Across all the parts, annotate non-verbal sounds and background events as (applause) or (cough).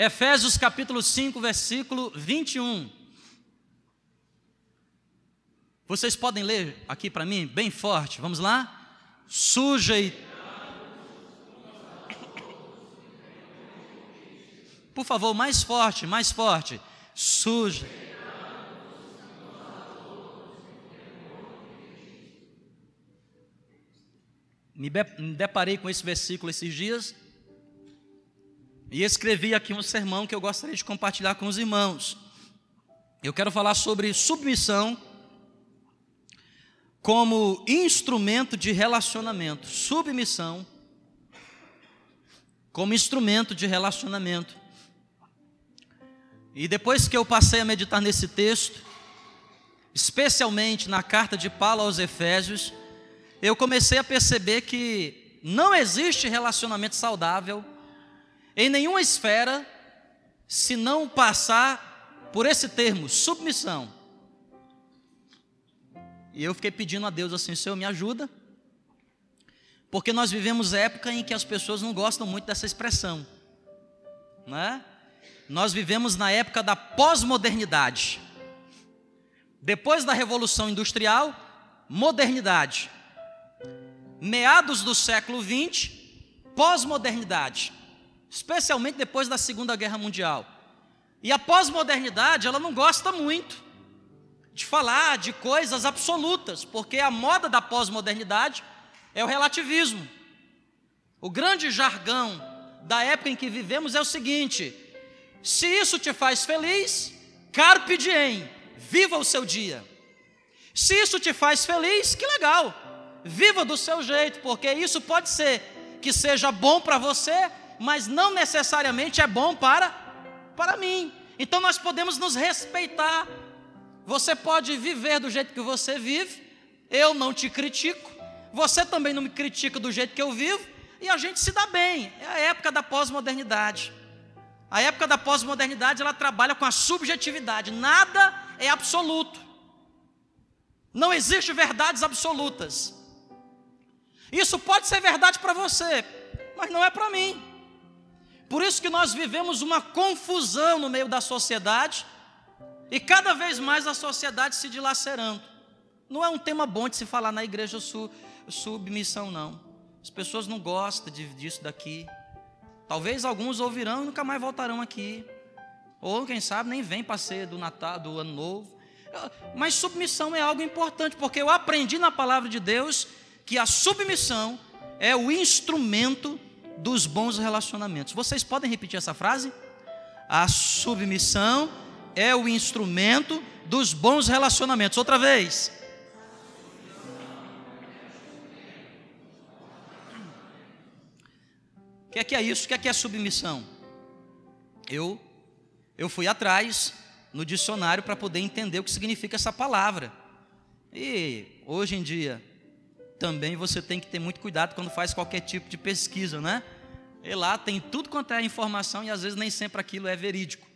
Efésios capítulo 5, versículo 21. Vocês podem ler aqui para mim, bem forte, vamos lá? Sujeitando. Por favor, mais forte, mais forte. Sujeitando. Me deparei com esse versículo esses dias e escrevi aqui um sermão que eu gostaria de compartilhar com os irmãos. Eu quero falar sobre submissão como instrumento de relacionamento. Submissão como instrumento de relacionamento. E depois que eu passei a meditar nesse texto, especialmente na carta de Paulo aos Efésios, eu comecei a perceber que não existe relacionamento saudável em nenhuma esfera se não passar por esse termo, submissão. E eu fiquei pedindo a Deus assim, Senhor, me ajuda, porque nós vivemos época em que as pessoas não gostam muito dessa expressão, né? Nós vivemos na época da pós-modernidade. Depois da Revolução Industrial, modernidade. Meados do século XX, pós-modernidade especialmente depois da Segunda Guerra Mundial. E a pós-modernidade, ela não gosta muito de falar de coisas absolutas, porque a moda da pós-modernidade é o relativismo. O grande jargão da época em que vivemos é o seguinte: se isso te faz feliz, carpe diem, viva o seu dia. Se isso te faz feliz, que legal, viva do seu jeito, porque isso pode ser que seja bom para você, mas não necessariamente é bom para, para mim. Então nós podemos nos respeitar. Você pode viver do jeito que você vive, eu não te critico, você também não me critica do jeito que eu vivo, e a gente se dá bem. É a época da pós-modernidade. A época da pós-modernidade ela trabalha com a subjetividade, nada é absoluto. Não existe verdades absolutas. Isso pode ser verdade para você, mas não é para mim. Por isso que nós vivemos uma confusão no meio da sociedade e cada vez mais a sociedade se dilacerando. Não é um tema bom de se falar na igreja submissão, não. As pessoas não gostam de, disso daqui. Talvez alguns ouvirão e nunca mais voltarão aqui. Ou, quem sabe, nem vem para ser do Natal, do Ano Novo. Mas submissão é algo importante, porque eu aprendi na palavra de Deus que a submissão é o instrumento dos bons relacionamentos. Vocês podem repetir essa frase? A submissão é o instrumento dos bons relacionamentos. Outra vez. O que é que é isso? O que é que é submissão? Eu eu fui atrás no dicionário para poder entender o que significa essa palavra. E hoje em dia também você tem que ter muito cuidado quando faz qualquer tipo de pesquisa, né? E lá tem tudo quanto é informação e às vezes nem sempre aquilo é verídico.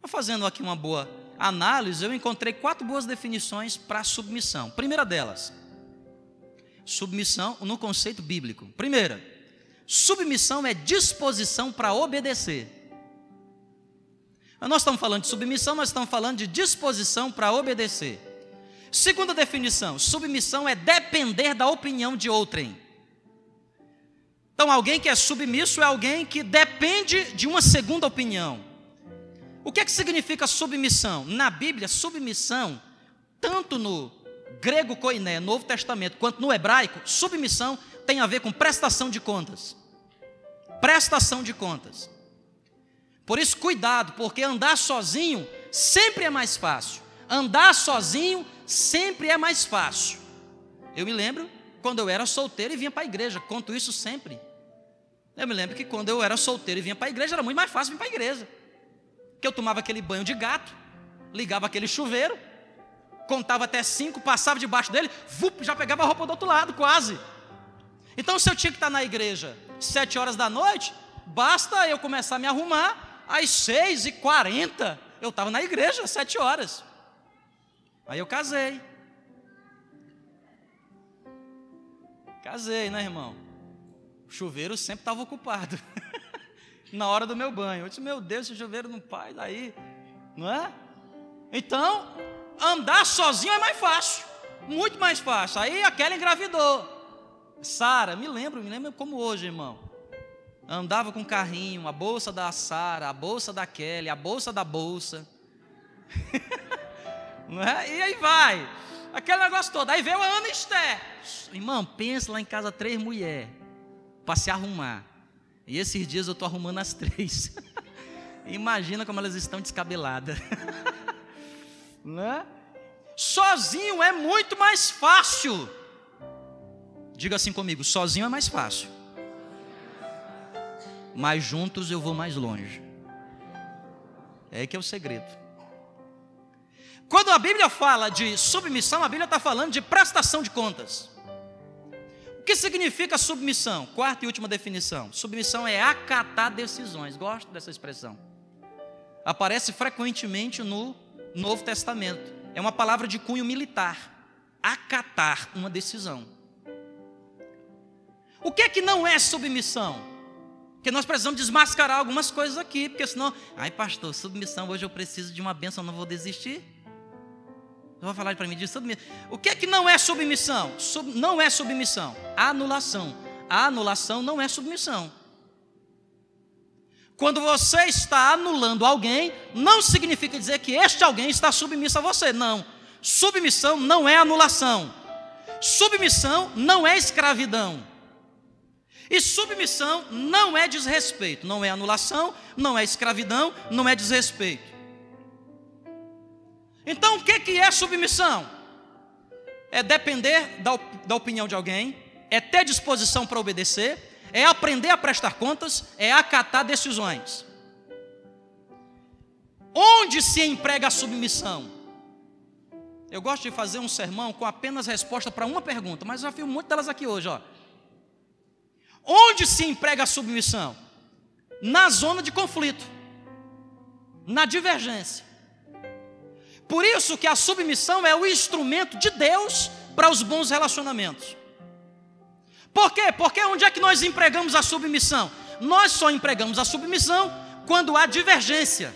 Mas fazendo aqui uma boa análise, eu encontrei quatro boas definições para submissão. Primeira delas, submissão no conceito bíblico. Primeira, submissão é disposição para obedecer. Nós estamos falando de submissão, nós estamos falando de disposição para obedecer. Segunda definição: submissão é depender da opinião de outrem. Então, alguém que é submisso é alguém que depende de uma segunda opinião. O que é que significa submissão? Na Bíblia, submissão, tanto no grego koiné, Novo Testamento, quanto no hebraico, submissão tem a ver com prestação de contas. Prestação de contas. Por isso, cuidado, porque andar sozinho sempre é mais fácil. Andar sozinho sempre é mais fácil. Eu me lembro quando eu era solteiro e vinha para a igreja, conto isso sempre. Eu me lembro que quando eu era solteiro e vinha para a igreja, era muito mais fácil vir para a igreja. Que eu tomava aquele banho de gato, ligava aquele chuveiro, contava até cinco, passava debaixo dele, vup, já pegava a roupa do outro lado, quase. Então, se eu tinha que estar na igreja sete horas da noite, basta eu começar a me arrumar, às seis e quarenta, eu estava na igreja, sete horas. Aí eu casei. Casei, né, irmão? O chuveiro sempre estava ocupado. (laughs) na hora do meu banho. Eu disse, meu Deus, esse chuveiro não faz aí, não é? Então, andar sozinho é mais fácil, muito mais fácil. Aí aquela engravidou. Sara, me lembro, me lembro como hoje, irmão. Andava com carrinho, a bolsa da Sara, a bolsa da Kelly, a bolsa da bolsa. (laughs) não é? E aí vai. Aquele negócio todo. Aí veio a Ana Esther. Irmão, pensa lá em casa três mulheres para se arrumar. E esses dias eu estou arrumando as três. (laughs) Imagina como elas estão descabeladas. (laughs) né? Sozinho é muito mais fácil. Diga assim comigo: sozinho é mais fácil. Mas juntos eu vou mais longe. É que é o segredo. Quando a Bíblia fala de submissão, a Bíblia está falando de prestação de contas. O que significa submissão? Quarta e última definição: submissão é acatar decisões. Gosto dessa expressão. Aparece frequentemente no Novo Testamento. É uma palavra de cunho militar. Acatar uma decisão. O que é que não é submissão? Porque nós precisamos desmascarar algumas coisas aqui, porque senão, ai pastor, submissão, hoje eu preciso de uma bênção, não vou desistir. Eu vou falar para mim de submissão. O que é que não é submissão? Sub, não é submissão. Anulação. A anulação não é submissão. Quando você está anulando alguém, não significa dizer que este alguém está submisso a você. Não. Submissão não é anulação. Submissão não é escravidão. E submissão não é desrespeito, não é anulação, não é escravidão, não é desrespeito. Então o que é submissão? É depender da, da opinião de alguém, é ter disposição para obedecer, é aprender a prestar contas, é acatar decisões. Onde se emprega a submissão? Eu gosto de fazer um sermão com apenas resposta para uma pergunta, mas eu já fiz muito delas aqui hoje. Ó. Onde se emprega a submissão? Na zona de conflito, na divergência. Por isso que a submissão é o instrumento de Deus para os bons relacionamentos. Por quê? Porque onde é que nós empregamos a submissão? Nós só empregamos a submissão quando há divergência.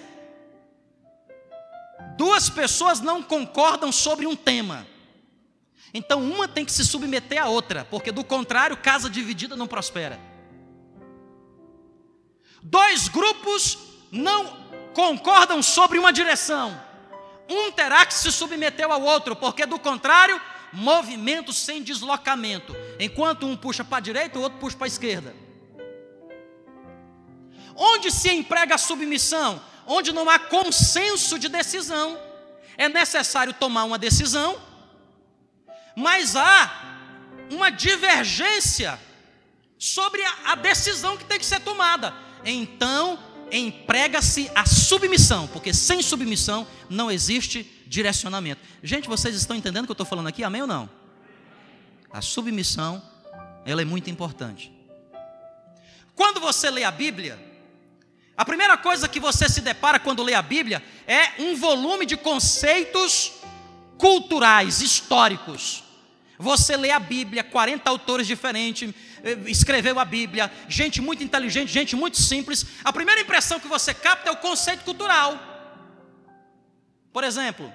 Duas pessoas não concordam sobre um tema. Então uma tem que se submeter à outra, porque do contrário, casa dividida não prospera. Dois grupos não concordam sobre uma direção. Um terá que se submeter ao outro, porque do contrário, movimento sem deslocamento. Enquanto um puxa para a direita, o outro puxa para a esquerda. Onde se emprega a submissão? Onde não há consenso de decisão. É necessário tomar uma decisão mas há uma divergência sobre a, decisão que tem que ser tomada. Então, emprega-se a submissão, porque sem submissão não existe direcionamento. Gente, vocês estão entendendo o que eu estou falando aqui? Amém ou não? A submissão, ela é muito importante. Quando você lê a Bíblia, a primeira coisa que você se depara quando lê a Bíblia é um volume de conceitos culturais, históricos. Você lê a Bíblia, 40 autores diferentes eh, escreveu a Bíblia, gente muito inteligente, gente muito simples. A primeira impressão que você capta é o conceito cultural. Por exemplo,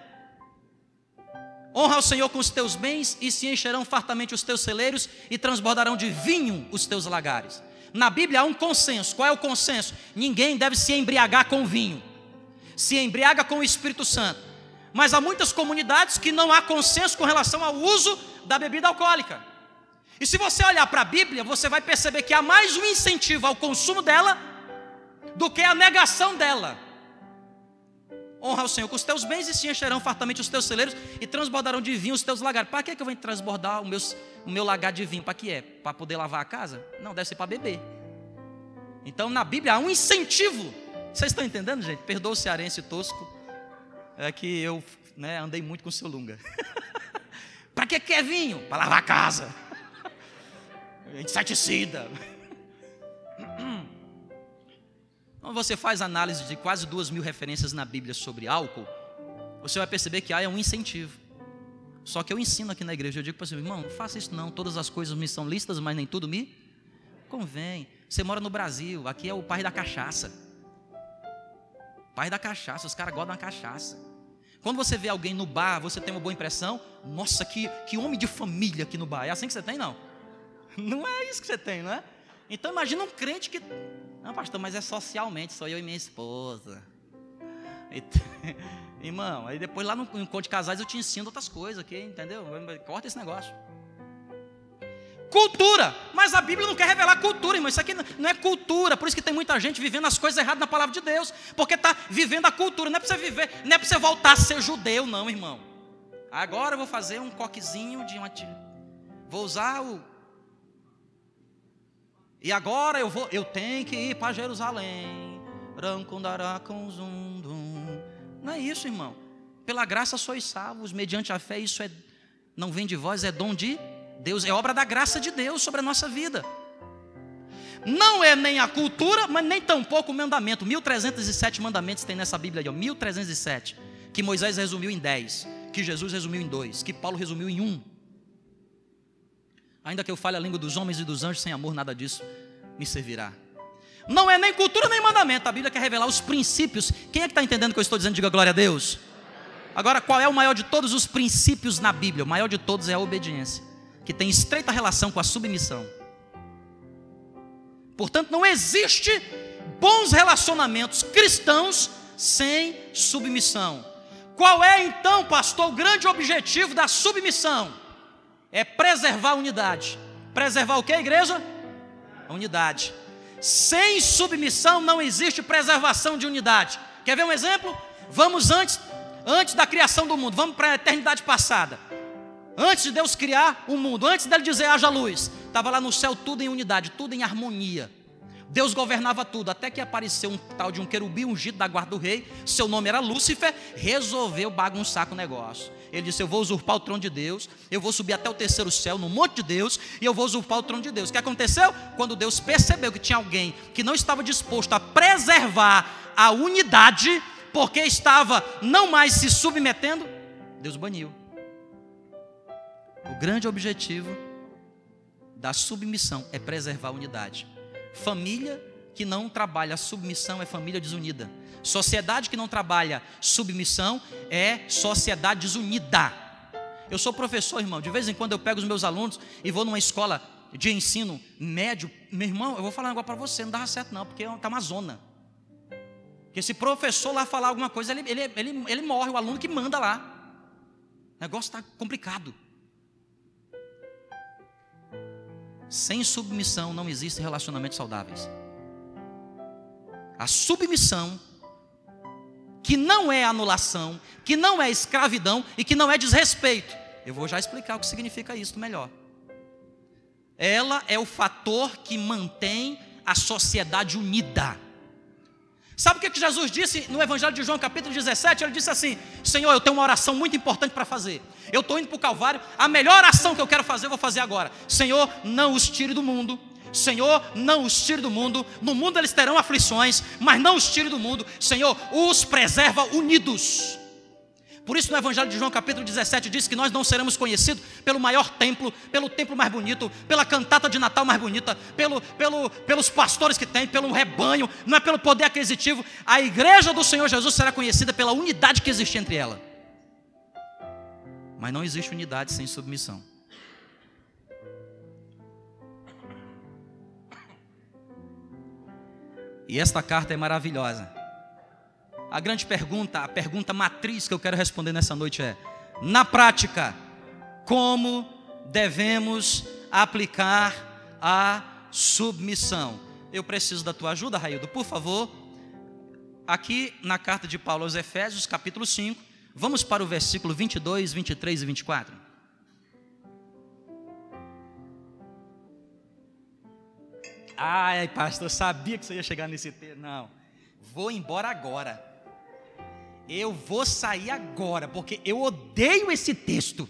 honra ao Senhor com os teus bens e se encherão fartamente os teus celeiros e transbordarão de vinho os teus lagares. Na Bíblia há um consenso. Qual é o consenso? Ninguém deve se embriagar com vinho. Se embriaga com o Espírito Santo. Mas há muitas comunidades que não há consenso com relação ao uso da bebida alcoólica. E se você olhar para a Bíblia, você vai perceber que há mais um incentivo ao consumo dela do que a negação dela. Honra o Senhor com os teus bens e se encherão fartamente os teus celeiros e transbordarão de vinho os teus lagares. Para que, que eu vou transbordar o, o meu lagar de vinho? Para que é? Para poder lavar a casa? Não, deve ser para beber. Então na Bíblia há um incentivo. Vocês estão entendendo, gente? Perdoa o cearense tosco é que eu né, andei muito com o seu Lunga. (laughs) para que quer vinho? Para lavar a casa. Inseticida. Quando você faz análise de quase duas mil referências na Bíblia sobre álcool, você vai perceber que há é um incentivo. Só que eu ensino aqui na igreja, eu digo para você, irmão, não faça isso não, todas as coisas me são listas, mas nem tudo me convém. Você mora no Brasil, aqui é o pai da cachaça. Pai da cachaça, os caras gostam da cachaça. Quando você vê alguém no bar, você tem uma boa impressão. Nossa, que, que homem de família aqui no bar. É assim que você tem, não? (laughs) Não é isso que você tem, não é? Então imagina um crente que. Não, pastor, mas é socialmente, sou eu e minha esposa. (laughs) Irmão, aí depois lá no encontro de casais eu te ensino outras coisas aqui, entendeu? Corta esse negócio. Cultura, mas a Bíblia não quer revelar cultura, irmão. Isso aqui não é cultura, por isso que tem muita gente vivendo as coisas erradas na palavra de Deus, porque está vivendo a cultura. Não é para você viver, não é para você voltar a ser judeu, não, irmão. Agora eu vou fazer um coquezinho de uma. Vou usar o. E agora eu vou, eu tenho que ir para Jerusalém. Não é isso, irmão. Pela graça sois salvos, mediante a fé, isso é não vem de vós, é dom de Deus, é obra da graça de Deus sobre a nossa vida. Não é nem a cultura, mas nem tampouco o mandamento. 1307 mandamentos tem nessa Bíblia aí, ó, 1307, que Moisés resumiu em 10, que Jesus resumiu em 2, que Paulo resumiu em 1. Ainda que eu fale a língua dos homens e dos anjos, sem amor, nada disso me servirá. Não é nem cultura nem mandamento. A Bíblia quer revelar os princípios. Quem é que está entendendo o que eu estou dizendo? Diga glória a Deus. Agora, qual é o maior de todos os princípios na Bíblia? O maior de todos é a obediência que tem estreita relação com a submissão. Portanto, não existe bons relacionamentos cristãos sem submissão. Qual é então, pastor, o grande objetivo da submissão? É preservar a unidade. Preservar o que, igreja? A unidade. Sem submissão não existe preservação de unidade. Quer ver um exemplo? Vamos antes, antes da criação do mundo, vamos para a eternidade passada. Antes de Deus criar o mundo, antes dele dizer haja luz, estava lá no céu tudo em unidade, tudo em harmonia. Deus governava tudo, até que apareceu um tal de um querubim ungido da guarda do rei, seu nome era Lúcifer, resolveu bagunçar com o negócio. Ele disse: Eu vou usurpar o trono de Deus, eu vou subir até o terceiro céu, no monte de Deus, e eu vou usurpar o trono de Deus. O que aconteceu? Quando Deus percebeu que tinha alguém que não estava disposto a preservar a unidade, porque estava não mais se submetendo, Deus baniu. O grande objetivo da submissão é preservar a unidade. Família que não trabalha submissão é família desunida. Sociedade que não trabalha submissão é sociedade desunida. Eu sou professor, irmão. De vez em quando eu pego os meus alunos e vou numa escola de ensino médio. Meu irmão, eu vou falar agora para você, não dá certo não, porque está uma zona. Porque se professor lá falar alguma coisa, ele, ele, ele, ele morre, o aluno que manda lá. O negócio está complicado. Sem submissão não existem relacionamentos saudáveis. A submissão, que não é anulação, que não é escravidão e que não é desrespeito. Eu vou já explicar o que significa isso melhor. Ela é o fator que mantém a sociedade unida. Sabe o que, que Jesus disse no Evangelho de João, capítulo 17? Ele disse assim: Senhor, eu tenho uma oração muito importante para fazer. Eu estou indo para o Calvário, a melhor oração que eu quero fazer, eu vou fazer agora. Senhor, não os tire do mundo. Senhor, não os tire do mundo. No mundo eles terão aflições, mas não os tire do mundo. Senhor, os preserva unidos. Por isso, no Evangelho de João, capítulo 17, diz que nós não seremos conhecidos pelo maior templo, pelo templo mais bonito, pela cantata de Natal mais bonita, pelo, pelo, pelos pastores que tem, pelo rebanho, não é pelo poder aquisitivo. A igreja do Senhor Jesus será conhecida pela unidade que existe entre ela. Mas não existe unidade sem submissão. E esta carta é maravilhosa. A grande pergunta, a pergunta matriz que eu quero responder nessa noite é: na prática, como devemos aplicar a submissão? Eu preciso da tua ajuda, Raildo, por favor. Aqui na carta de Paulo aos Efésios, capítulo 5, vamos para o versículo 22, 23 e 24. Ai, pastor, eu sabia que você ia chegar nesse tema. Não, vou embora agora eu vou sair agora, porque eu odeio esse texto.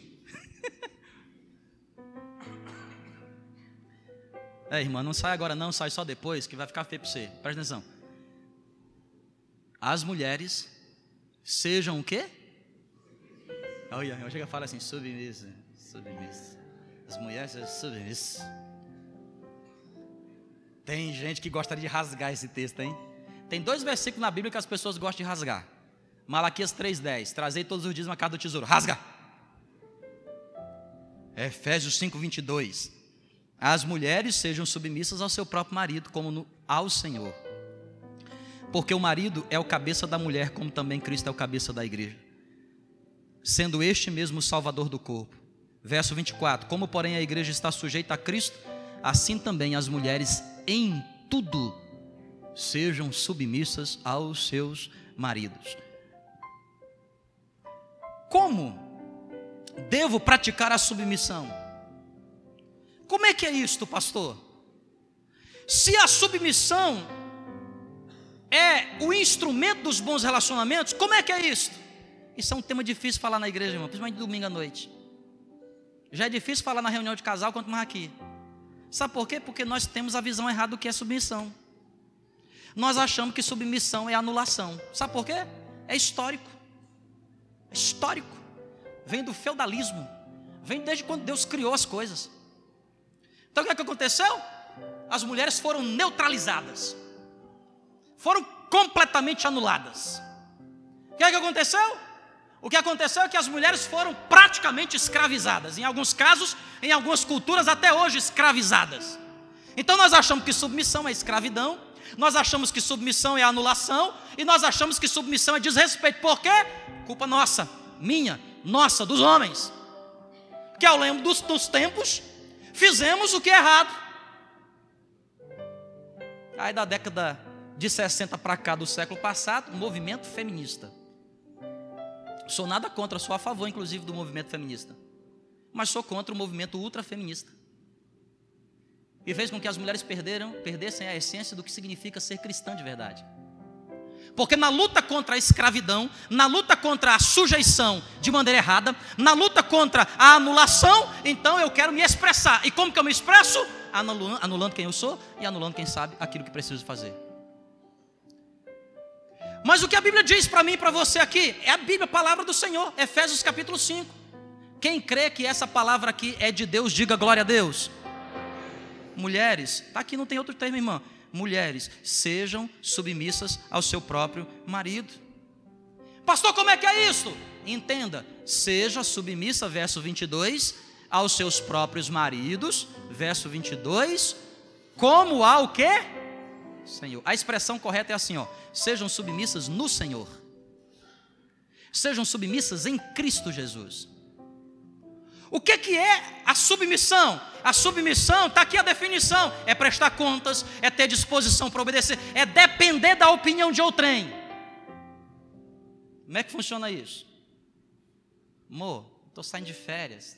(laughs) é, irmã, não sai agora não, sai só depois, que vai ficar feio para você. Presta atenção. As mulheres sejam o quê? Olha, eu chego e falo assim, submissa, submissa. As mulheres sejam submissas. Tem gente que gostaria de rasgar esse texto, hein? Tem dois versículos na Bíblia que as pessoas gostam de rasgar. Malaquias 3,10. Trazei todos os dias uma casa do tesouro. Rasga! Efésios 5,22. As mulheres sejam submissas ao seu próprio marido, como no, ao Senhor. Porque o marido é o cabeça da mulher, como também Cristo é o cabeça da igreja. Sendo este mesmo o salvador do corpo. Verso 24: Como, porém, a igreja está sujeita a Cristo, assim também as mulheres em tudo sejam submissas aos seus maridos. Como devo praticar a submissão? Como é que é isto, pastor? Se a submissão é o instrumento dos bons relacionamentos, como é que é isto? Isso é um tema difícil falar na igreja, irmão, principalmente domingo à noite. Já é difícil falar na reunião de casal, quanto mais aqui. Sabe por quê? Porque nós temos a visão errada do que é submissão. Nós achamos que submissão é anulação. Sabe por quê? É histórico. É histórico. Vem do feudalismo. Vem desde quando Deus criou as coisas. Então o que, é que aconteceu? As mulheres foram neutralizadas. Foram completamente anuladas. O que, é que aconteceu? O que aconteceu é que as mulheres foram praticamente escravizadas, em alguns casos, em algumas culturas até hoje escravizadas. Então nós achamos que submissão é escravidão, nós achamos que submissão é anulação e nós achamos que submissão é desrespeito. Por quê? Culpa nossa, minha, nossa, dos homens. Que ao longo dos, dos tempos fizemos o que é errado. Aí da década de 60 para cá do século passado, movimento feminista. Sou nada contra, sou a favor, inclusive, do movimento feminista. Mas sou contra o movimento ultrafeminista. E fez com que as mulheres perderam, perdessem a essência do que significa ser cristã de verdade. Porque na luta contra a escravidão, na luta contra a sujeição de maneira errada, na luta contra a anulação, então eu quero me expressar. E como que eu me expresso? Anulando, anulando quem eu sou e anulando quem sabe aquilo que preciso fazer. Mas o que a Bíblia diz para mim e para você aqui é a Bíblia, a palavra do Senhor, Efésios capítulo 5. Quem crê que essa palavra aqui é de Deus, diga glória a Deus. Mulheres, está aqui, não tem outro termo, irmã. Mulheres, sejam submissas ao seu próprio marido. Pastor, como é que é isso? Entenda, seja submissa, verso 22, aos seus próprios maridos, verso 22, como ao quê? Senhor. A expressão correta é assim, ó: sejam submissas no Senhor. Sejam submissas em Cristo Jesus. O que, que é a submissão? A submissão, está aqui a definição: é prestar contas, é ter disposição para obedecer, é depender da opinião de outrem. Como é que funciona isso? Amor, estou saindo de férias,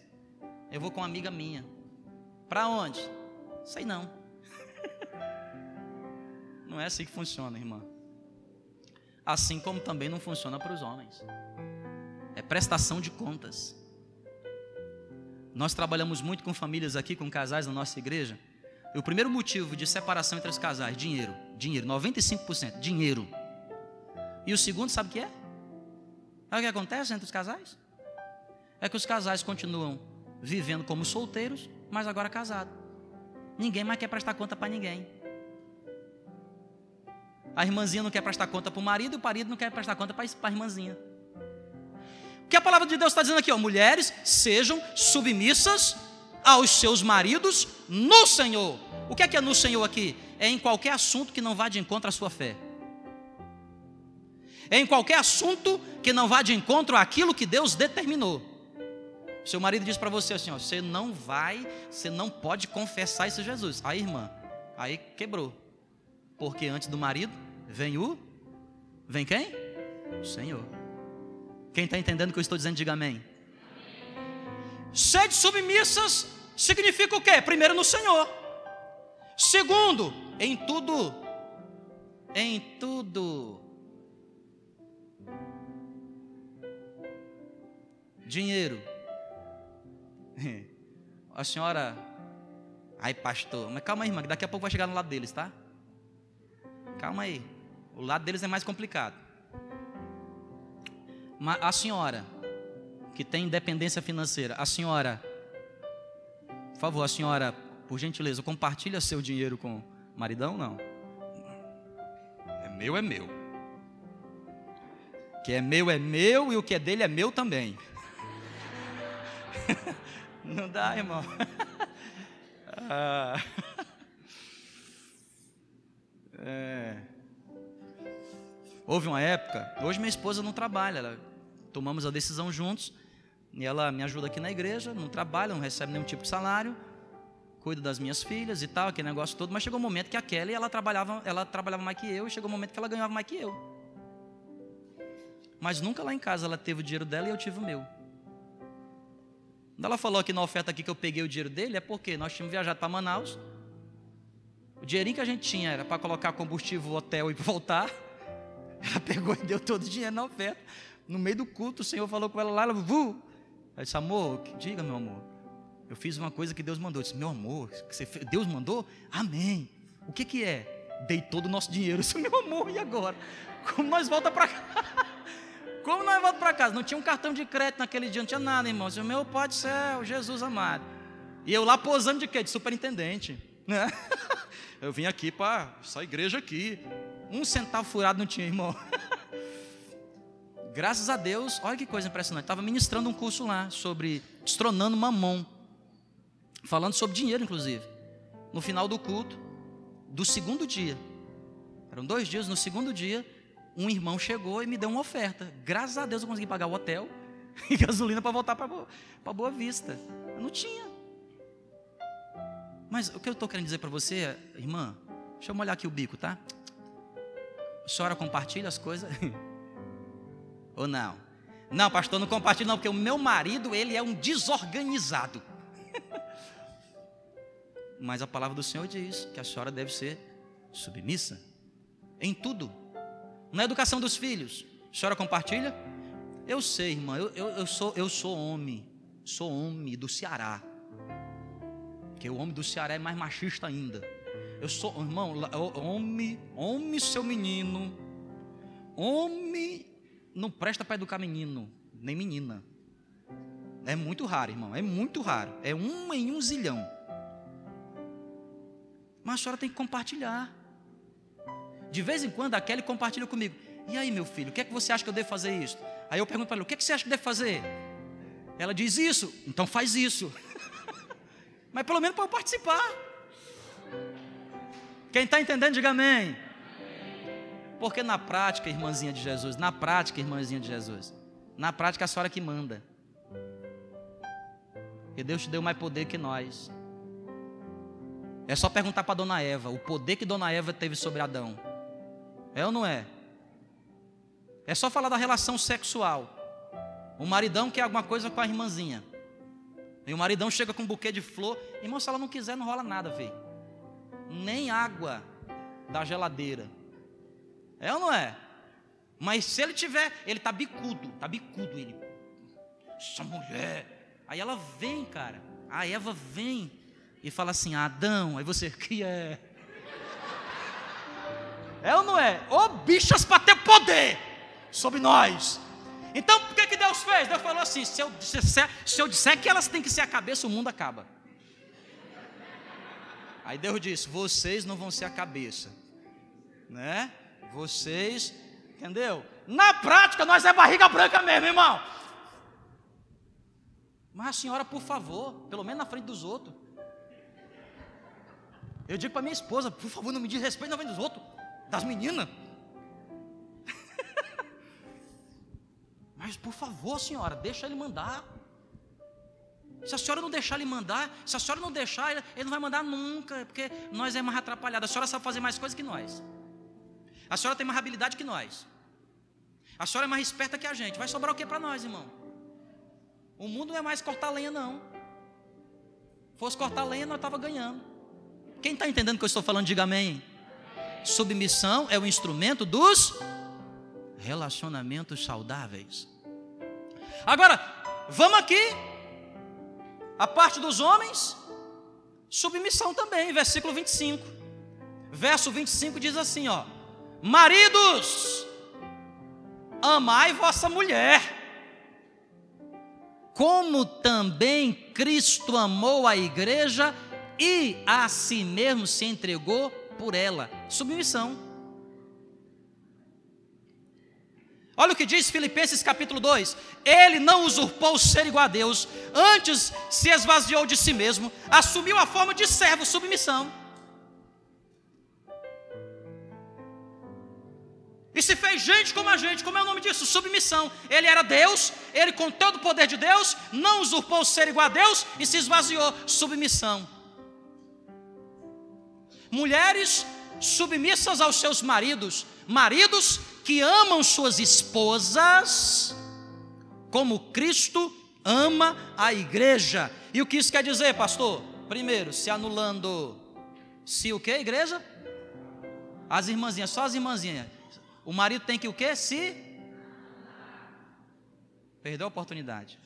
eu vou com uma amiga minha. Para onde? Sei não. (laughs) Não é assim que funciona, irmã. Assim como também não funciona para os homens. É prestação de contas. Nós trabalhamos muito com famílias aqui, com casais na nossa igreja. E o primeiro motivo de separação entre os casais, dinheiro. Dinheiro, 95%, dinheiro. E o segundo, sabe o que é? Sabe o que acontece entre os casais? É que os casais continuam vivendo como solteiros, mas agora casados. Ninguém mais quer prestar conta para ninguém. A irmãzinha não quer prestar conta para o marido, e o marido não quer prestar conta para a irmãzinha que a palavra de Deus está dizendo aqui, ó, mulheres sejam submissas aos seus maridos no Senhor. O que é que é no Senhor aqui? É em qualquer assunto que não vá de encontro à sua fé. É em qualquer assunto que não vá de encontro àquilo que Deus determinou. Seu marido diz para você assim: ó, você não vai, você não pode confessar isso a Jesus. Aí, irmã, aí quebrou. Porque antes do marido vem o. Vem quem? O Senhor. Quem está entendendo o que eu estou dizendo, diga amém. Sede submissas significa o quê? Primeiro no Senhor. Segundo, em tudo. Em tudo. Dinheiro. (laughs) A senhora. Ai, pastor. Mas calma aí, irmã, que daqui a pouco vai chegar no lado deles, tá? Calma aí. O lado deles é mais complicado. A senhora, que tem independência financeira, a senhora, por favor, a senhora, por gentileza, compartilha seu dinheiro com, Maridão não. É meu, é meu. O que é meu é meu e o que é dele é meu também. (laughs) Não dá, irmão. (laughs) Ah. É. Houve uma época, hoje minha esposa não trabalha, ela, tomamos a decisão juntos, e ela me ajuda aqui na igreja, não trabalha, não recebe nenhum tipo de salário, cuida das minhas filhas e tal, aquele negócio todo, mas chegou um momento que a Kelly, ela trabalhava, ela trabalhava mais que eu, e chegou um momento que ela ganhava mais que eu. Mas nunca lá em casa ela teve o dinheiro dela e eu tive o meu. Quando ela falou aqui na oferta aqui que eu peguei o dinheiro dele, é porque nós tínhamos viajado para Manaus. O dinheirinho que a gente tinha era para colocar combustível, hotel e (laughs) voltar. Ela pegou e deu todo o dinheiro na oferta. No meio do culto, o Senhor falou com ela lá, ela, vu. Ela disse, amor, diga, meu amor. Eu fiz uma coisa que Deus mandou. Eu disse, meu amor, que você fez, Deus mandou? Amém. O que, que é? Dei todo o nosso dinheiro. (laughs) Eu disse, meu amor, e agora? (laughs) Como nós volta para cá? (laughs) Como nós voltamos para casa? Não tinha um cartão de crédito naquele dia, não tinha nada, irmão. Eu, meu Pai do céu, Jesus amado. E eu lá posando de quê? De superintendente. Né? Eu vim aqui para essa igreja aqui. Um centavo furado não tinha, irmão. Graças a Deus, olha que coisa impressionante. Estava ministrando um curso lá sobre destronando mamão. Falando sobre dinheiro, inclusive. No final do culto, do segundo dia. Eram dois dias, no segundo dia, um irmão chegou e me deu uma oferta. Graças a Deus eu consegui pagar o hotel (laughs) e gasolina para voltar para Boa Vista. Eu não tinha. Mas o que eu estou querendo dizer para você, irmã, deixa eu molhar aqui o bico, tá? A senhora compartilha as coisas? (laughs) Ou não? Não, pastor, não compartilho não, porque o meu marido, ele é um desorganizado. (laughs) Mas a palavra do Senhor diz que a senhora deve ser submissa em tudo. Na educação dos filhos, a senhora compartilha? Eu sei, irmã, eu, eu, eu, sou, eu sou homem, sou homem do Ceará. Porque o homem do Ceará é mais machista ainda. Eu sou, irmão, homem, homem, seu menino. Homem não presta para educar menino, nem menina. É muito raro, irmão, é muito raro. É um em um zilhão. Mas a senhora tem que compartilhar. De vez em quando a Kelly compartilha comigo. E aí, meu filho, o que é que você acha que eu devo fazer isso? Aí eu pergunto para ela, o que é que você acha que deve fazer? Ela diz isso, então faz isso. (laughs) Mas pelo menos para eu participar. Quem está entendendo, diga amém. Porque na prática, irmãzinha de Jesus, na prática, irmãzinha de Jesus, na prática a senhora que manda. E Deus te deu mais poder que nós. É só perguntar para Dona Eva, o poder que Dona Eva teve sobre Adão. É ou não é? É só falar da relação sexual. O maridão quer alguma coisa com a irmãzinha. E o maridão chega com um buquê de flor. Irmão, se ela não quiser, não rola nada, velho. Nem água da geladeira. É ou não é? Mas se ele tiver, ele tá bicudo, tá bicudo ele. Essa mulher. Aí ela vem, cara. A Eva vem e fala assim: Adão. Aí você, (laughs) que é? É ou não é? Ô bichas para ter poder sobre nós. Então, o que, que Deus fez? Deus falou assim: se eu, se eu disser que elas têm que ser a cabeça, o mundo acaba. Aí Deus disse: vocês não vão ser a cabeça, né? Vocês, entendeu? Na prática, nós é barriga branca mesmo, irmão. Mas a senhora, por favor, pelo menos na frente dos outros. Eu digo para minha esposa, por favor, não me diz respeito na frente dos outros das meninas. (laughs) Mas por favor, senhora, deixa ele mandar. Se a senhora não deixar ele mandar, se a senhora não deixar, ele não vai mandar nunca, porque nós é mais atrapalhado. A senhora sabe fazer mais coisas que nós. A senhora tem mais habilidade que nós. A senhora é mais esperta que a gente. Vai sobrar o que para nós, irmão? O mundo não é mais cortar lenha, não. Fosse cortar lenha, nós estava ganhando. Quem está entendendo o que eu estou falando, diga amém. Submissão é o instrumento dos relacionamentos saudáveis. Agora, vamos aqui, a parte dos homens, submissão também, versículo 25. Verso 25 diz assim: ó, maridos, amai vossa mulher, como também Cristo amou a igreja e a si mesmo se entregou por ela. Submissão. Olha o que diz Filipenses capítulo 2: Ele não usurpou o ser igual a Deus, antes se esvaziou de si mesmo, assumiu a forma de servo, submissão. E se fez gente como a gente, como é o nome disso? Submissão. Ele era Deus, ele com todo o poder de Deus, não usurpou o ser igual a Deus e se esvaziou. Submissão. Mulheres submissas aos seus maridos, maridos que amam suas esposas, como Cristo ama a igreja. E o que isso quer dizer, pastor? Primeiro, se anulando, se o que, igreja? As irmãzinhas, só as irmãzinhas o marido tem que o quê? Se perdeu a oportunidade.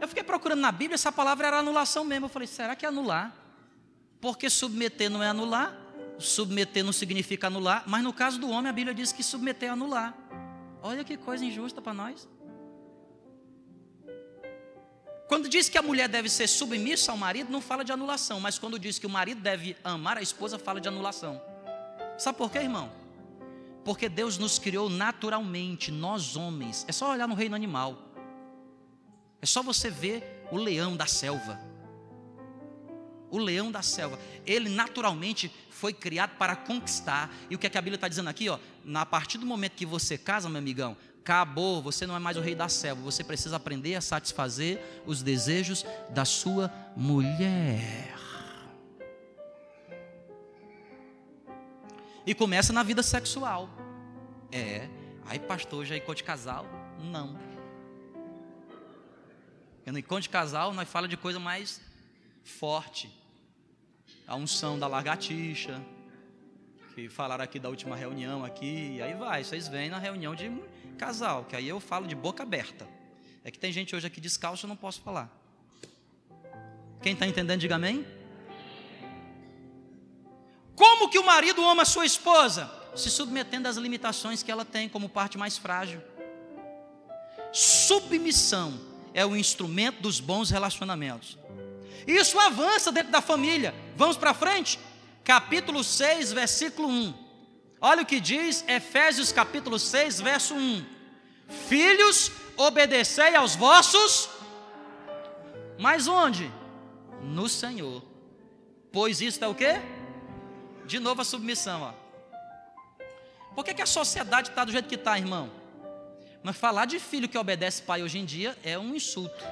Eu fiquei procurando na Bíblia, essa palavra era anulação mesmo. Eu falei, será que é anular? Porque submeter não é anular, submeter não significa anular, mas no caso do homem a Bíblia diz que submeter é anular. Olha que coisa injusta para nós. Quando diz que a mulher deve ser submissa ao marido, não fala de anulação, mas quando diz que o marido deve amar a esposa, fala de anulação. Sabe por quê, irmão? Porque Deus nos criou naturalmente, nós homens. É só olhar no reino animal. É só você ver o leão da selva. O leão da selva. Ele naturalmente foi criado para conquistar. E o que, é que a Bíblia está dizendo aqui? Ó, a partir do momento que você casa, meu amigão, acabou. Você não é mais o rei da selva. Você precisa aprender a satisfazer os desejos da sua mulher. E começa na vida sexual. É. Aí, pastor, já encontro de casal? Não. No encontro de casal, nós fala de coisa mais forte. A unção da lagartixa, que falaram aqui da última reunião aqui, e aí vai, vocês vêm na reunião de casal, que aí eu falo de boca aberta. É que tem gente hoje aqui descalço, eu não posso falar. Quem está entendendo, diga amém. Como que o marido ama a sua esposa? Se submetendo às limitações que ela tem como parte mais frágil. Submissão é o instrumento dos bons relacionamentos. Isso avança dentro da família. Vamos para frente? Capítulo 6, versículo 1. Olha o que diz Efésios capítulo 6, verso 1. Filhos, obedecei aos vossos. Mas onde? No Senhor. Pois isto é o que? De novo a submissão, ó. Por que, que a sociedade está do jeito que está, irmão? Mas falar de filho que obedece pai hoje em dia é um insulto.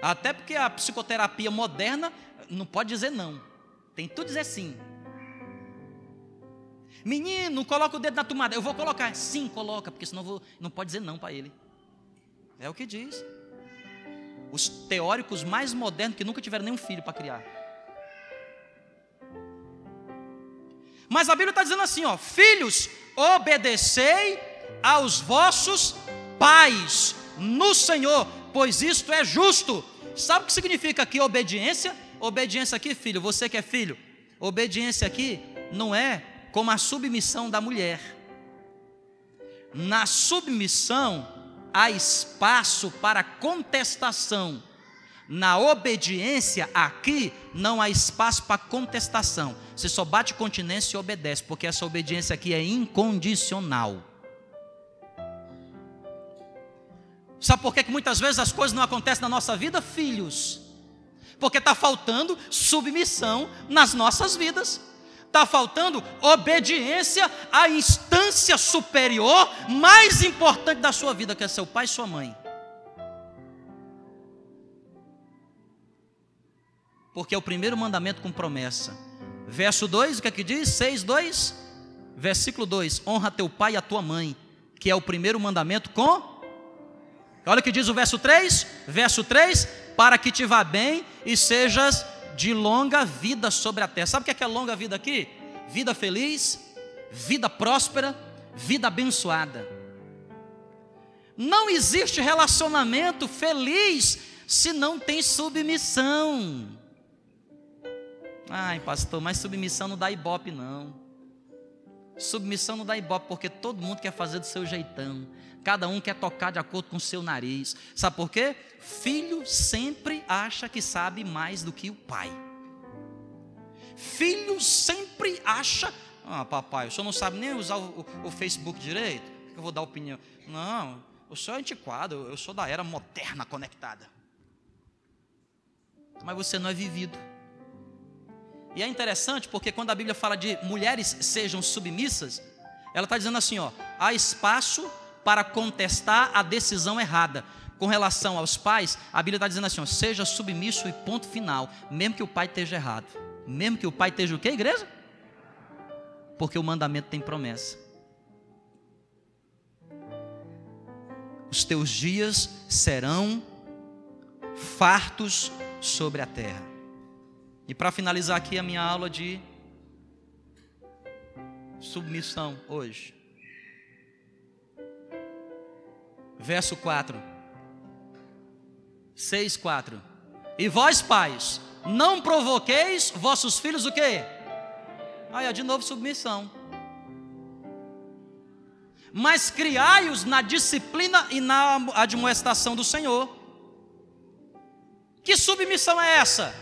Até porque a psicoterapia moderna não pode dizer não. Tem tudo dizer sim. Menino, coloca o dedo na tomada. Eu vou colocar. Sim, coloca, porque senão vou, não pode dizer não para ele. É o que diz os teóricos mais modernos que nunca tiveram nenhum filho para criar. Mas a Bíblia está dizendo assim: ó, filhos, obedecei aos vossos pais no Senhor, pois isto é justo. Sabe o que significa aqui obediência? Obediência aqui, filho, você que é filho, obediência aqui não é como a submissão da mulher. Na submissão, há espaço para contestação. Na obediência, aqui não há espaço para contestação. Você só bate continência e obedece, porque essa obediência aqui é incondicional. Sabe por que, que muitas vezes as coisas não acontecem na nossa vida? Filhos. Porque está faltando submissão nas nossas vidas está faltando obediência à instância superior mais importante da sua vida, que é seu pai e sua mãe. Porque é o primeiro mandamento com promessa. Verso 2, o que é que diz? 6, 2. Versículo 2: Honra teu pai e a tua mãe, que é o primeiro mandamento com. Olha o que diz o verso 3. Verso 3: Para que te vá bem e sejas de longa vida sobre a terra. Sabe o que é, que é longa vida aqui? Vida feliz, vida próspera, vida abençoada. Não existe relacionamento feliz se não tem submissão. Ai, pastor, mas submissão não dá ibope, não. Submissão não dá ibope, porque todo mundo quer fazer do seu jeitão. Cada um quer tocar de acordo com o seu nariz. Sabe por quê? Filho sempre acha que sabe mais do que o pai. Filho sempre acha. Ah, papai, o senhor não sabe nem usar o, o, o Facebook direito? Eu vou dar opinião. Não, o senhor é antiquado, eu sou da era moderna conectada. Mas você não é vivido. E é interessante porque quando a Bíblia fala de mulheres sejam submissas, ela está dizendo assim: ó, há espaço para contestar a decisão errada. Com relação aos pais, a Bíblia está dizendo assim: ó, seja submisso e ponto final, mesmo que o pai esteja errado. Mesmo que o pai esteja o quê, igreja? Porque o mandamento tem promessa. Os teus dias serão fartos sobre a terra. E para finalizar aqui a minha aula de submissão hoje. Verso 4. 6, 4. E vós, pais, não provoqueis vossos filhos o quê? Aí, de novo, submissão. Mas criai-os na disciplina e na admoestação do Senhor. Que submissão é essa?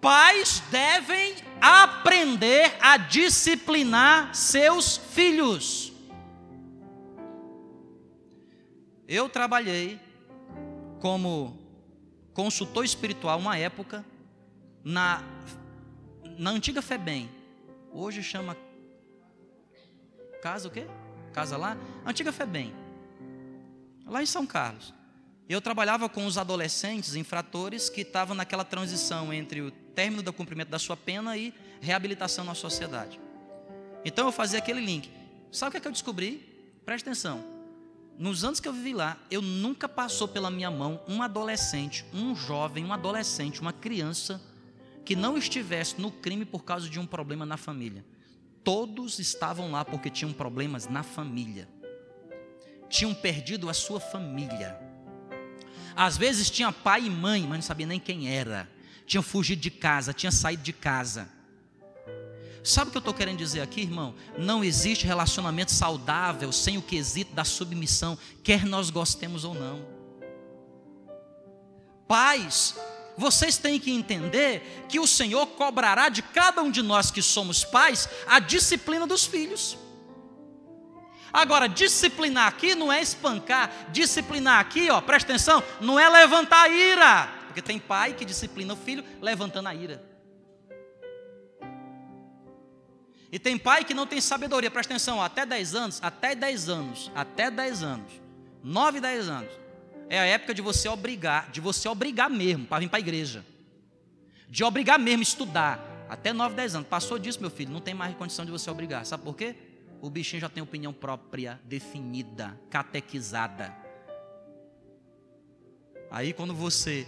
Pais devem aprender a disciplinar seus filhos. Eu trabalhei como consultor espiritual uma época na, na antiga FEBEM. Hoje chama Casa o quê? Casa lá? Antiga FEBEM. Lá em São Carlos. Eu trabalhava com os adolescentes infratores que estavam naquela transição entre o término do cumprimento da sua pena e reabilitação na sociedade. Então eu fazia aquele link. Sabe o que, é que eu descobri? Presta atenção. Nos anos que eu vivi lá, eu nunca passou pela minha mão um adolescente, um jovem, um adolescente, uma criança que não estivesse no crime por causa de um problema na família. Todos estavam lá porque tinham problemas na família. Tinham perdido a sua família às vezes tinha pai e mãe, mas não sabia nem quem era. Tinha fugido de casa, tinha saído de casa. Sabe o que eu estou querendo dizer aqui, irmão? Não existe relacionamento saudável sem o quesito da submissão, quer nós gostemos ou não. Pais, vocês têm que entender que o Senhor cobrará de cada um de nós que somos pais a disciplina dos filhos. Agora, disciplinar aqui não é espancar, disciplinar aqui, ó, presta atenção, não é levantar a ira, porque tem pai que disciplina o filho levantando a ira. E tem pai que não tem sabedoria, presta atenção, até 10 anos, até 10 anos, até 10 anos, 9, 10 anos, é a época de você obrigar, de você obrigar mesmo para vir para a igreja, de obrigar mesmo estudar, até 9, 10 anos. Passou disso, meu filho, não tem mais condição de você obrigar, sabe por quê? o bichinho já tem opinião própria, definida, catequizada. Aí quando você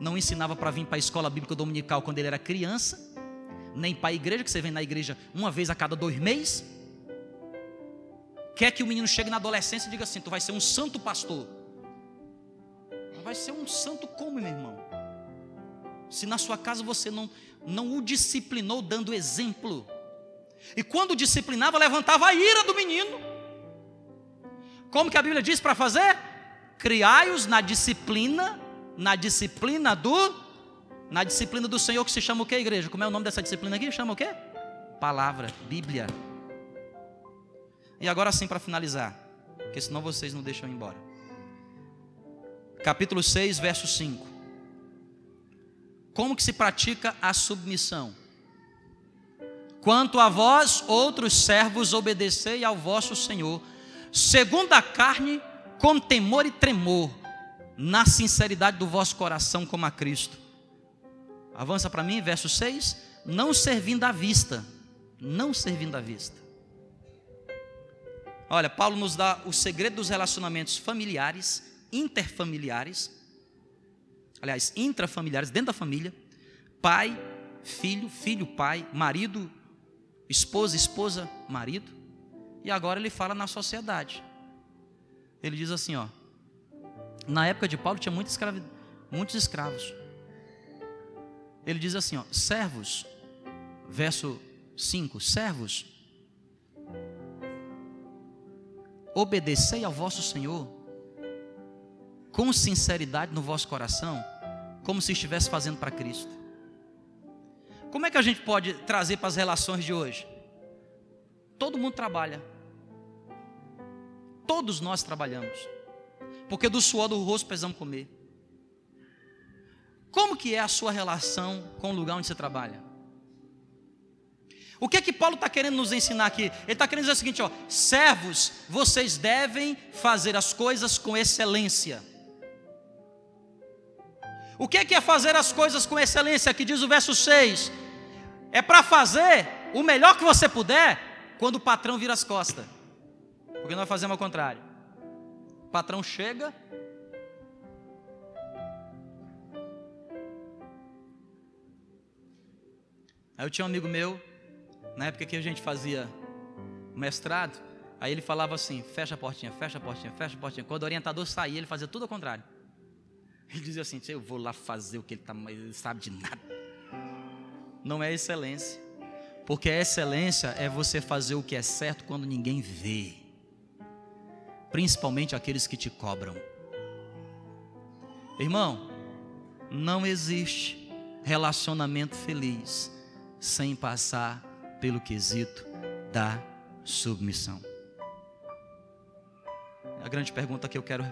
não ensinava para vir para a escola bíblica dominical quando ele era criança, nem para a igreja, que você vem na igreja uma vez a cada dois meses, quer que o menino chegue na adolescência e diga assim: Tu vai ser um santo pastor. Vai ser um santo como, meu irmão? Se na sua casa você não, não o disciplinou dando exemplo, e quando disciplinava, levantava a ira do menino. Como que a Bíblia diz para fazer? Criai-os na disciplina, na disciplina do na disciplina do Senhor que se chama o que, igreja? Como é o nome dessa disciplina aqui? Chama o que? Palavra, Bíblia. E agora sim para finalizar, porque senão vocês não deixam embora. Capítulo 6, verso 5. Como que se pratica a submissão? Quanto a vós, outros servos, obedecei ao vosso Senhor, segundo a carne, com temor e tremor, na sinceridade do vosso coração, como a Cristo. Avança para mim, verso 6. Não servindo à vista, não servindo à vista. Olha, Paulo nos dá o segredo dos relacionamentos familiares, interfamiliares, aliás, intrafamiliares, dentro da família, pai, filho, filho, pai, marido, esposa, esposa, marido. E agora ele fala na sociedade. Ele diz assim, ó. Na época de Paulo tinha muita escravi, muitos escravos. Ele diz assim, ó, servos, verso 5, servos, obedecei ao vosso Senhor com sinceridade no vosso coração, como se estivesse fazendo para Cristo. Como é que a gente pode trazer para as relações de hoje? Todo mundo trabalha. Todos nós trabalhamos. Porque do suor do rosto precisamos comer. Como que é a sua relação com o lugar onde você trabalha? O que é que Paulo está querendo nos ensinar aqui? Ele está querendo dizer o seguinte: ó, servos, vocês devem fazer as coisas com excelência. O que é, que é fazer as coisas com excelência? Aqui diz o verso 6: é para fazer o melhor que você puder quando o patrão vira as costas, porque nós fazemos ao contrário. O patrão chega, Aí eu tinha um amigo meu, na época que a gente fazia mestrado, aí ele falava assim: fecha a portinha, fecha a portinha, fecha a portinha. Quando o orientador saía, ele fazia tudo ao contrário. Ele dizia assim: eu vou lá fazer o que ele, tá, ele sabe de nada. Não é excelência, porque a excelência é você fazer o que é certo quando ninguém vê, principalmente aqueles que te cobram. Irmão, não existe relacionamento feliz sem passar pelo quesito da submissão. A grande pergunta que eu quero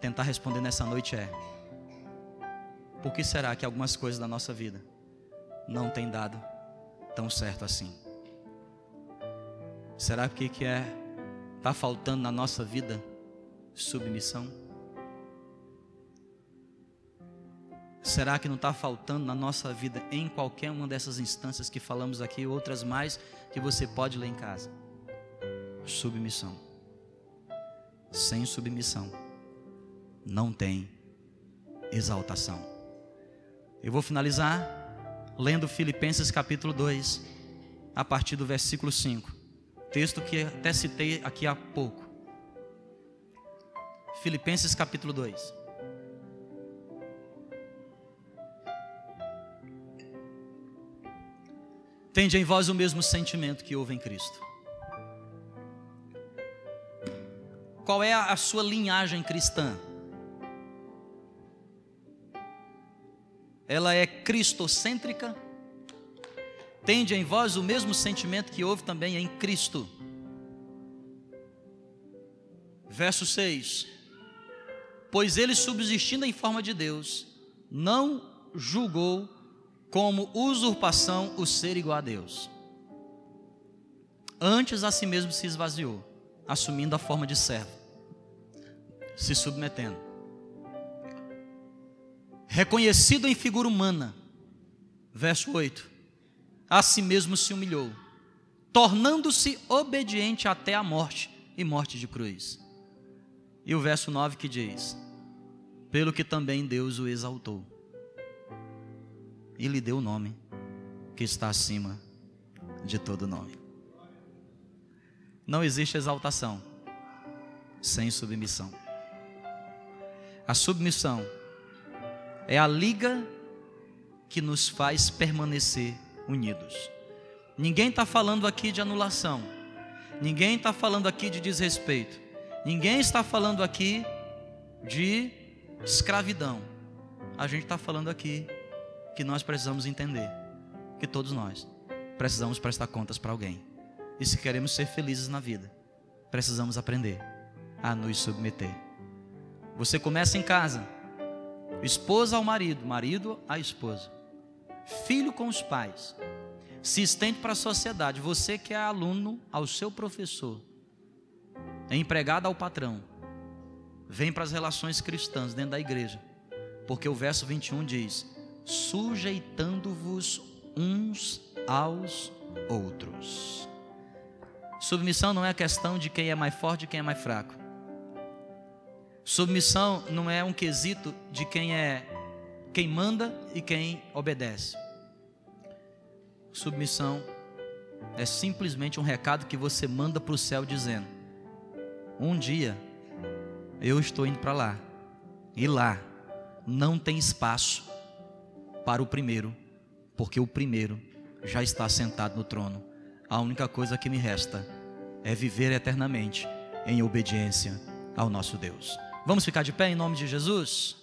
tentar responder nessa noite é: por que será que algumas coisas da nossa vida não têm dado tão certo assim? Será que que é tá faltando na nossa vida submissão? Será que não está faltando na nossa vida, em qualquer uma dessas instâncias que falamos aqui, outras mais, que você pode ler em casa? Submissão. Sem submissão, não tem exaltação. Eu vou finalizar lendo Filipenses capítulo 2, a partir do versículo 5. Texto que até citei aqui há pouco. Filipenses capítulo 2. Tende em vós o mesmo sentimento que houve em Cristo. Qual é a sua linhagem cristã? Ela é cristocêntrica? Tende em vós o mesmo sentimento que houve também em Cristo. Verso 6: Pois ele, subsistindo em forma de Deus, não julgou como usurpação o ser igual a Deus. Antes a si mesmo se esvaziou, assumindo a forma de servo, se submetendo. Reconhecido em figura humana, verso 8: a si mesmo se humilhou, tornando-se obediente até a morte e morte de cruz. E o verso 9 que diz: Pelo que também Deus o exaltou e lhe deu o nome que está acima de todo nome. Não existe exaltação sem submissão. A submissão é a liga que nos faz permanecer unidos. Ninguém está falando aqui de anulação, ninguém está falando aqui de desrespeito, ninguém está falando aqui de escravidão. A gente está falando aqui que nós precisamos entender que todos nós precisamos prestar contas para alguém. E se queremos ser felizes na vida, precisamos aprender a nos submeter. Você começa em casa, esposa ao marido, marido à esposa, filho com os pais, se estende para a sociedade. Você que é aluno ao seu professor, é empregado ao patrão, vem para as relações cristãs dentro da igreja, porque o verso 21 diz: sujeitando-vos uns aos outros. Submissão não é questão de quem é mais forte e quem é mais fraco. Submissão não é um quesito de quem é quem manda e quem obedece. Submissão é simplesmente um recado que você manda para o céu dizendo: Um dia eu estou indo para lá, e lá não tem espaço para o primeiro, porque o primeiro já está sentado no trono. A única coisa que me resta é viver eternamente em obediência ao nosso Deus. Vamos ficar de pé em nome de Jesus?